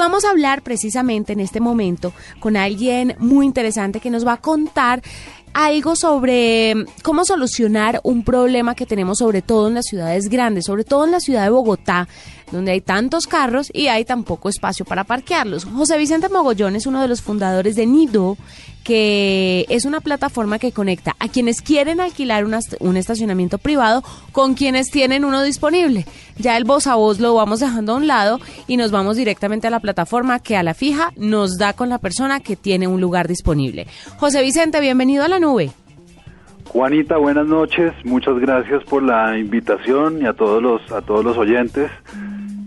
vamos a hablar precisamente en este momento con alguien muy interesante que nos va a contar algo sobre cómo solucionar un problema que tenemos sobre todo en las ciudades grandes, sobre todo en la ciudad de Bogotá, donde hay tantos carros y hay tan poco espacio para parquearlos. José Vicente Mogollón es uno de los fundadores de Nido, que es una plataforma que conecta a quienes quieren alquilar un estacionamiento privado con quienes tienen uno disponible. Ya el voz a voz lo vamos dejando a un lado y nos vamos directamente a la plataforma que a la fija nos da con la persona que tiene un lugar disponible. José Vicente, bienvenido a la nube. Juanita, buenas noches. Muchas gracias por la invitación y a todos los a todos los oyentes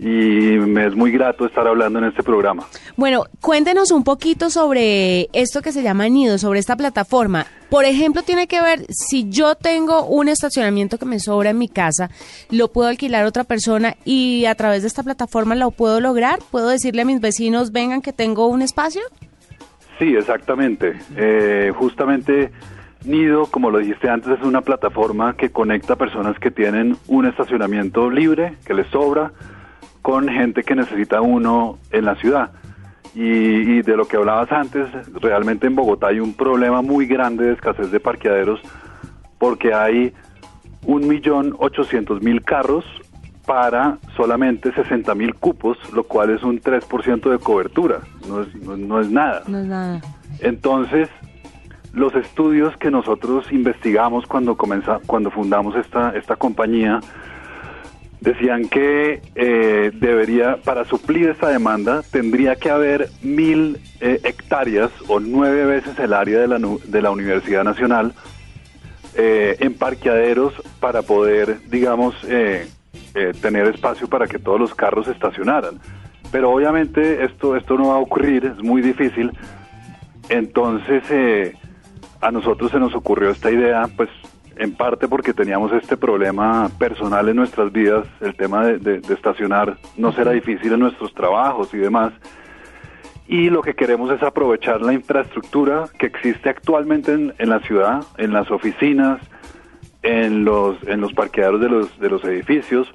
y me es muy grato estar hablando en este programa. Bueno, cuéntenos un poquito sobre esto que se llama Nido, sobre esta plataforma. Por ejemplo, tiene que ver si yo tengo un estacionamiento que me sobra en mi casa, lo puedo alquilar a otra persona y a través de esta plataforma lo puedo lograr. ¿Puedo decirle a mis vecinos, vengan que tengo un espacio? Sí, exactamente. Eh, justamente Nido, como lo dijiste antes, es una plataforma que conecta personas que tienen un estacionamiento libre, que les sobra, con gente que necesita uno en la ciudad. Y, de lo que hablabas antes, realmente en Bogotá hay un problema muy grande de escasez de parqueaderos porque hay un millón ochocientos mil carros para solamente 60 mil cupos, lo cual es un 3% de cobertura, no es, no, es nada. No es nada. Entonces, los estudios que nosotros investigamos cuando, comenza, cuando fundamos esta, esta compañía, decían que eh, debería, para suplir esta demanda, tendría que haber mil eh, hectáreas o nueve veces el área de la, de la Universidad Nacional eh, en parqueaderos para poder, digamos, tener espacio para que todos los carros estacionaran. Pero obviamente esto, esto no va a ocurrir, es muy difícil. Entonces, a nosotros se nos ocurrió esta idea, pues en parte porque teníamos este problema personal en nuestras vidas, el tema de, estacionar no será difícil en nuestros trabajos y demás. Y lo que queremos es aprovechar la infraestructura que existe actualmente en, en la ciudad, en las oficinas, en los, en los parqueaderos de los, de los edificios,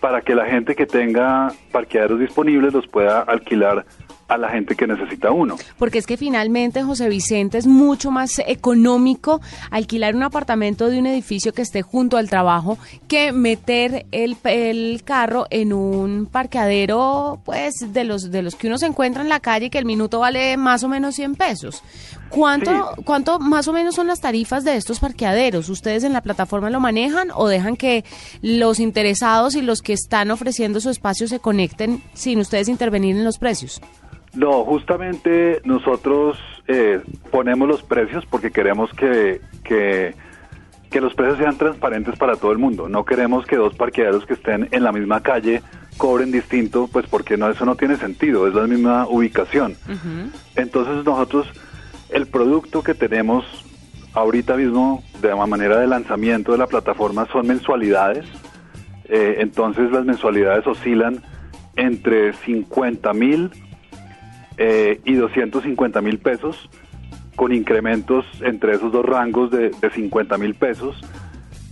para que la gente que tenga parqueaderos disponibles los pueda alquilar a la gente que necesita uno. Porque es que finalmente, José Vicente, es mucho más económico alquilar un apartamento de un edificio que esté junto al trabajo que meter el, el carro en un parqueadero, pues, de los, de los que uno se encuentra en la calle y que el minuto vale más o menos 100 pesos. ¿Cuánto, ¿Cuánto más o menos son las tarifas de estos parqueaderos? ¿Ustedes en la plataforma lo manejan o dejan que los interesados y los que están ofreciendo su espacio se conecten sin ustedes intervenir en los precios? No, justamente nosotros eh, ponemos los precios porque queremos que, que, los precios sean transparentes para todo el mundo. No queremos que dos parqueaderos que estén en la misma calle cobren distinto, pues porque no eso no tiene sentido, es la misma ubicación. Entonces nosotros, el producto que tenemos ahorita mismo de manera de lanzamiento de la plataforma son mensualidades. Eh, entonces las mensualidades oscilan entre 50 mil eh, y 250 mil pesos, con incrementos entre esos dos rangos de, de 50 mil pesos.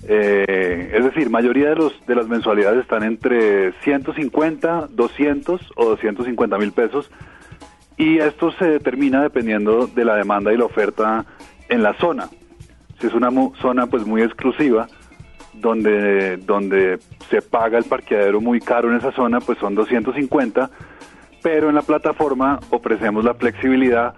Eh, es decir, mayoría de, los, de las mensualidades están entre 150, 200 o 250 mil pesos y esto se determina dependiendo de la demanda y la oferta en la zona. Si es una zona pues muy exclusiva, donde, donde se paga el parqueadero muy caro en esa zona, pues son 250 pero en la plataforma ofrecemos la flexibilidad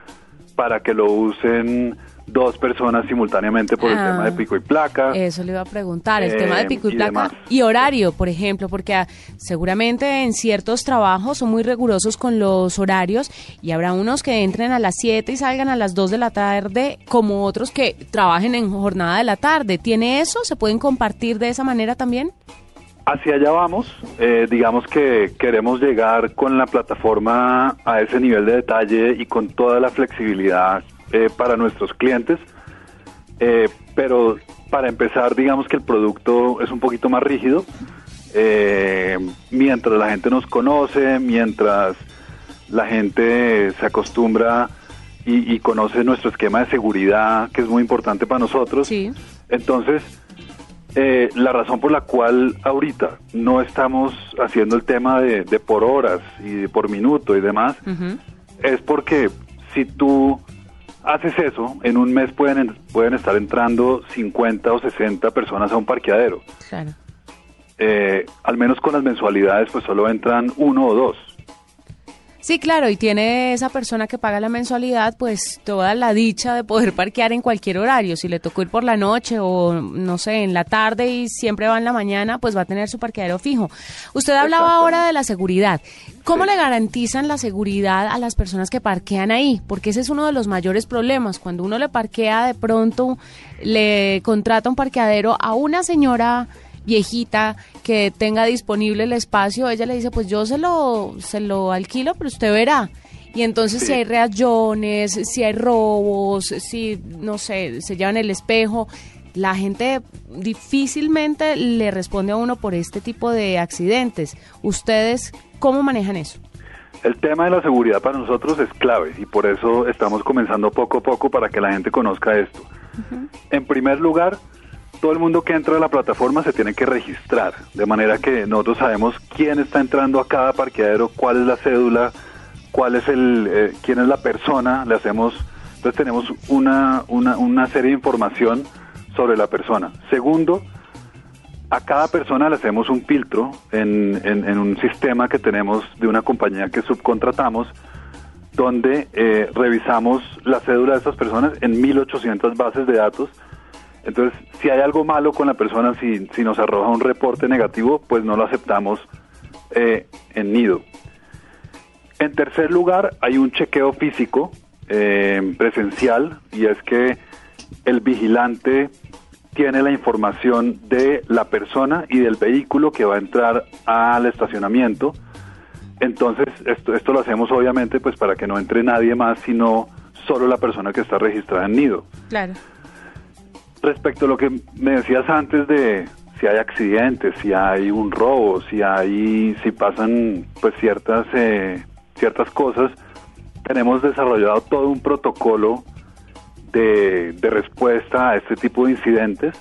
para que lo usen dos personas simultáneamente por el ah, tema de pico y placa. Eso le iba a preguntar, el tema de pico y, eh, placa y horario, por ejemplo, porque ah, seguramente en ciertos trabajos son muy rigurosos con los horarios y habrá unos que entren a las 7 y salgan a las 2 de la tarde, como otros que trabajen en jornada de la tarde. ¿Tiene eso? ¿Se pueden compartir de esa manera también? Hacia allá vamos, eh, digamos que queremos llegar con la plataforma a ese nivel de detalle y con toda la flexibilidad eh, para nuestros clientes, eh, pero para empezar digamos que el producto es un poquito más rígido, mientras la gente nos conoce, mientras la gente se acostumbra y, y, conoce nuestro esquema de seguridad, que es muy importante para nosotros, sí. entonces eh, la razón por la cual ahorita no estamos haciendo el tema de, por horas y por minuto y demás es porque si tú haces eso, en un mes pueden, pueden estar entrando 50 o 60 personas a un parqueadero. Claro. Eh, al menos con las mensualidades, pues solo entran uno o dos. Sí, claro, y tiene esa persona que paga la mensualidad, pues toda la dicha de poder parquear en cualquier horario. Si le tocó ir por la noche o, no sé, en la tarde y siempre va en la mañana, pues va a tener su parqueadero fijo. Usted hablaba ahora de la seguridad. ¿Cómo le garantizan la seguridad a las personas que parquean ahí? Porque ese es uno de los mayores problemas. Cuando uno le parquea, de pronto le contrata un parqueadero a una señora viejita que tenga disponible el espacio, ella le dice, pues yo se lo, se lo alquilo, pero usted verá. Y entonces si hay reacciones, si hay robos, si, no sé, se llevan el espejo, la gente difícilmente le responde a uno por este tipo de accidentes. ¿Ustedes cómo manejan eso? El tema de la seguridad para nosotros es clave y por eso estamos comenzando poco a poco para que la gente conozca esto. En primer lugar, todo el mundo que entra a la plataforma se tiene que registrar, de manera que nosotros sabemos quién está entrando a cada parqueadero, cuál es la cédula, cuál es el, eh, quién es la persona, le hacemos, entonces tenemos una, una, una serie de información sobre la persona. Segundo, a cada persona le hacemos un filtro en, en, un sistema que tenemos de una compañía que subcontratamos, donde eh, revisamos la cédula de estas personas en 1800 bases de datos entonces, si hay algo malo con la persona, si, si nos arroja un reporte negativo, pues no lo aceptamos eh, en nido. En tercer lugar, hay un chequeo físico eh, presencial y es que el vigilante tiene la información de la persona y del vehículo que va a entrar al estacionamiento. Entonces, esto, esto lo hacemos obviamente pues para que no entre nadie más, sino solo la persona que está registrada en nido. Claro. Respecto a lo que me decías antes de si hay accidentes, si hay un robo, si hay, si pasan pues ciertas eh, ciertas cosas, tenemos desarrollado todo un protocolo de, respuesta a este tipo de incidentes,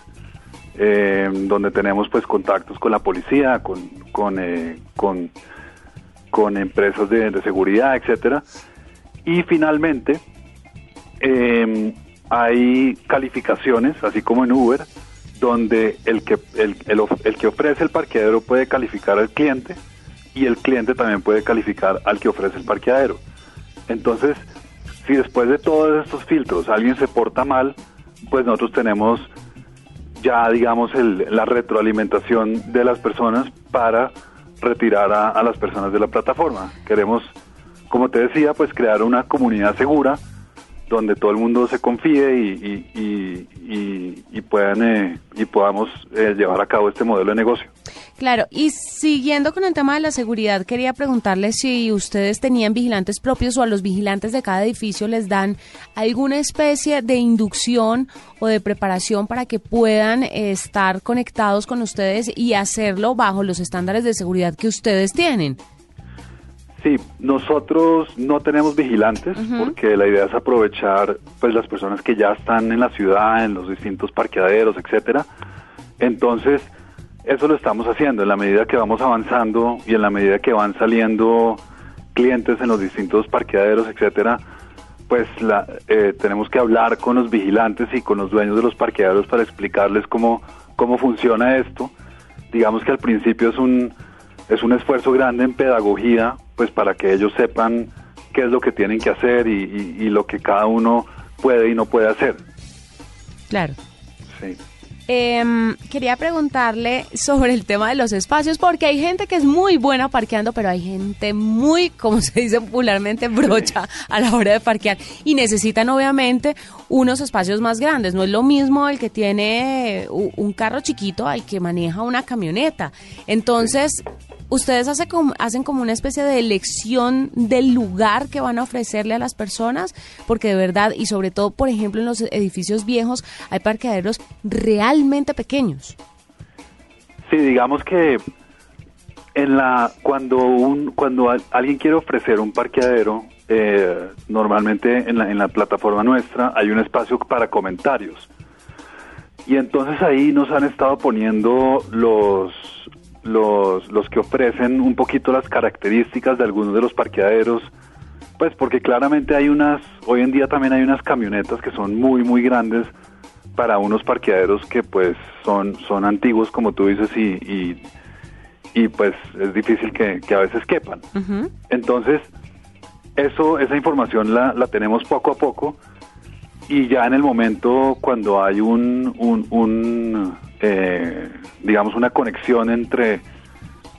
eh, donde tenemos pues contactos con la policía, con con, eh, con, empresas de, de, seguridad, etcétera, y finalmente eh, hay calificaciones, así como en Uber, donde el que, el, el, que ofrece el parqueadero puede calificar al cliente y el cliente también puede calificar al que ofrece el parqueadero. Entonces, si después de todos estos filtros alguien se porta mal, pues nosotros tenemos ya, digamos, la retroalimentación de las personas para retirar a las personas de la plataforma. Queremos, como te decía, pues crear una comunidad segura donde todo el mundo se confíe y, y, puedan eh, y podamos eh, llevar a cabo este modelo de negocio. Claro, y siguiendo con el tema de la seguridad, quería preguntarle si ustedes tenían vigilantes propios o a los vigilantes de cada edificio les dan alguna especie de inducción o de preparación para que puedan estar conectados con ustedes y hacerlo bajo los estándares de seguridad que ustedes tienen. Sí, nosotros no tenemos vigilantes porque la idea es aprovechar pues las personas que ya están en la ciudad, en los distintos parqueaderos, etcétera. Entonces, eso lo estamos haciendo en la medida que vamos avanzando y en la medida que van saliendo clientes en los distintos parqueaderos, etcétera, pues la, eh, tenemos que hablar con los vigilantes y con los dueños de los parqueaderos para explicarles cómo cómo funciona esto. Digamos que al principio es un es un esfuerzo grande en pedagogía pues para que ellos sepan qué es lo que tienen que hacer y, lo que cada uno puede y no puede hacer. Claro. Sí. Em, quería preguntarle sobre el tema de los espacios, porque hay gente que es muy buena parqueando, pero hay gente muy, como se dice popularmente, brocha a la hora de parquear y necesitan obviamente unos espacios más grandes. No es lo mismo el que tiene un carro chiquito al que maneja una camioneta. Entonces, ¿Ustedes como, hacen como una especie de elección del lugar que van a ofrecerle a las personas? Porque de verdad, y sobre todo, por ejemplo, en los edificios viejos, hay parqueaderos realmente pequeños. Sí, digamos que en la cuando un cuando alguien quiere ofrecer un parqueadero, eh, normalmente en la, en la plataforma nuestra hay un espacio para comentarios Y entonces ahí nos han estado poniendo los, los, los que ofrecen un poquito las características de algunos de los parqueaderos, pues porque claramente hay unas, hoy en día también hay unas camionetas que son muy, muy grandes para unos parqueaderos que pues son, son antiguos, como tú dices, y, y, pues es difícil que, a veces quepan. Entonces, eso, esa información la, la tenemos poco a poco y ya en el momento cuando hay un, un, eh, digamos, una conexión entre,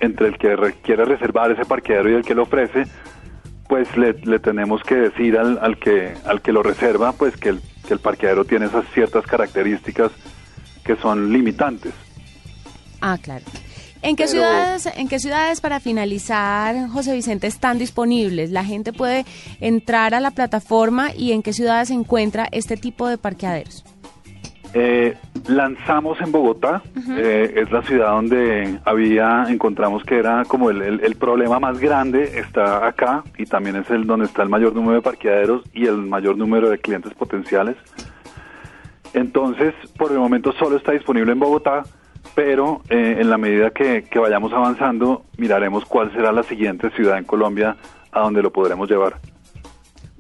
entre el que quiere reservar ese parqueadero y el que lo ofrece, pues le, tenemos que decir al, al, que, al que lo reserva, pues que el, que el parqueadero tiene esas ciertas características que son limitantes. Ah, claro. ¿En qué, ciudades, ¿En qué ciudades, para finalizar, José Vicente, están disponibles? La gente puede entrar a la plataforma y en qué ciudades se encuentra este tipo de parqueaderos. Eh, lanzamos en Bogotá, eh, es la ciudad donde había, encontramos que era como el, el, problema más grande, está acá y también es el donde está el mayor número de parqueaderos y el mayor número de clientes potenciales. Entonces, por el momento solo está disponible en Bogotá pero eh, en la medida que, vayamos avanzando, miraremos cuál será la siguiente ciudad en Colombia a donde lo podremos llevar.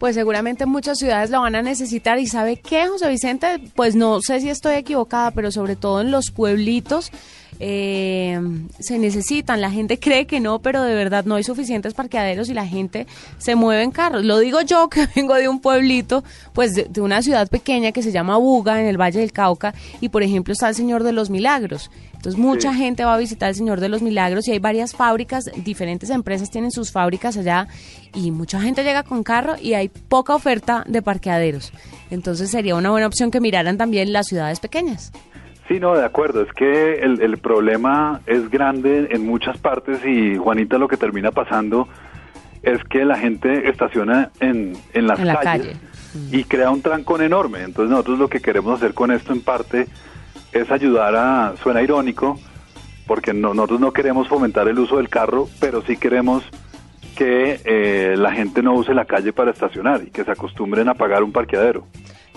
Pues seguramente muchas ciudades lo van a necesitar. Y sabe qué, José Vicente, pues no sé si estoy equivocada, pero sobre todo en los pueblitos eh, se necesitan. La gente cree que no, pero de verdad no hay suficientes parqueaderos y la gente se mueve en carros. Lo digo yo que vengo de un pueblito, pues de, una ciudad pequeña que se llama Buga, en el Valle del Cauca, y por ejemplo está el Señor de los Milagros. Entonces mucha gente va a visitar el Señor de los Milagros y hay varias fábricas, diferentes empresas tienen sus fábricas allá y mucha gente llega con carro y hay poca oferta de parqueaderos. Entonces sería una buena opción que miraran también las ciudades pequeñas. Sí, no, de acuerdo. Es que el, el problema es grande en muchas partes y Juanita lo que termina pasando es que la gente estaciona en, en las calles y crea un trancón enorme. Entonces nosotros lo que queremos hacer con esto en parte es ayudar a, suena irónico, porque nosotros no queremos fomentar el uso del carro, pero sí queremos que eh, la gente no use la calle para estacionar y que se acostumbren a pagar un parqueadero.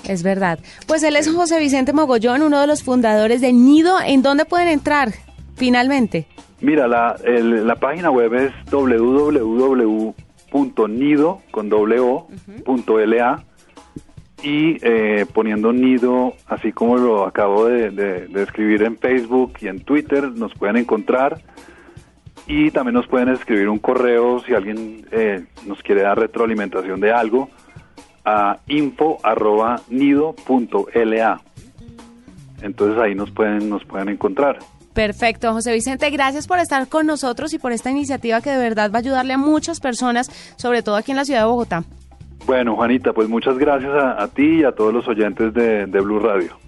Es verdad. Pues él es José Vicente Mogollón, uno de los fundadores de Nido. ¿En dónde pueden entrar finalmente? Mira, la, la página web es www.nido con y eh, poniendo nido, así como lo acabo de, escribir en Facebook y en Twitter, nos pueden encontrar y también nos pueden escribir un correo si alguien eh, nos quiere dar retroalimentación de algo a info@nido.la. Entonces ahí nos pueden nos pueden encontrar. Perfecto, José Vicente, gracias por estar con nosotros y por esta iniciativa que de verdad va a ayudarle a muchas personas, sobre todo aquí en la ciudad de Bogotá. Bueno, Juanita, pues muchas gracias a, ti y a todos los oyentes de Blue Radio.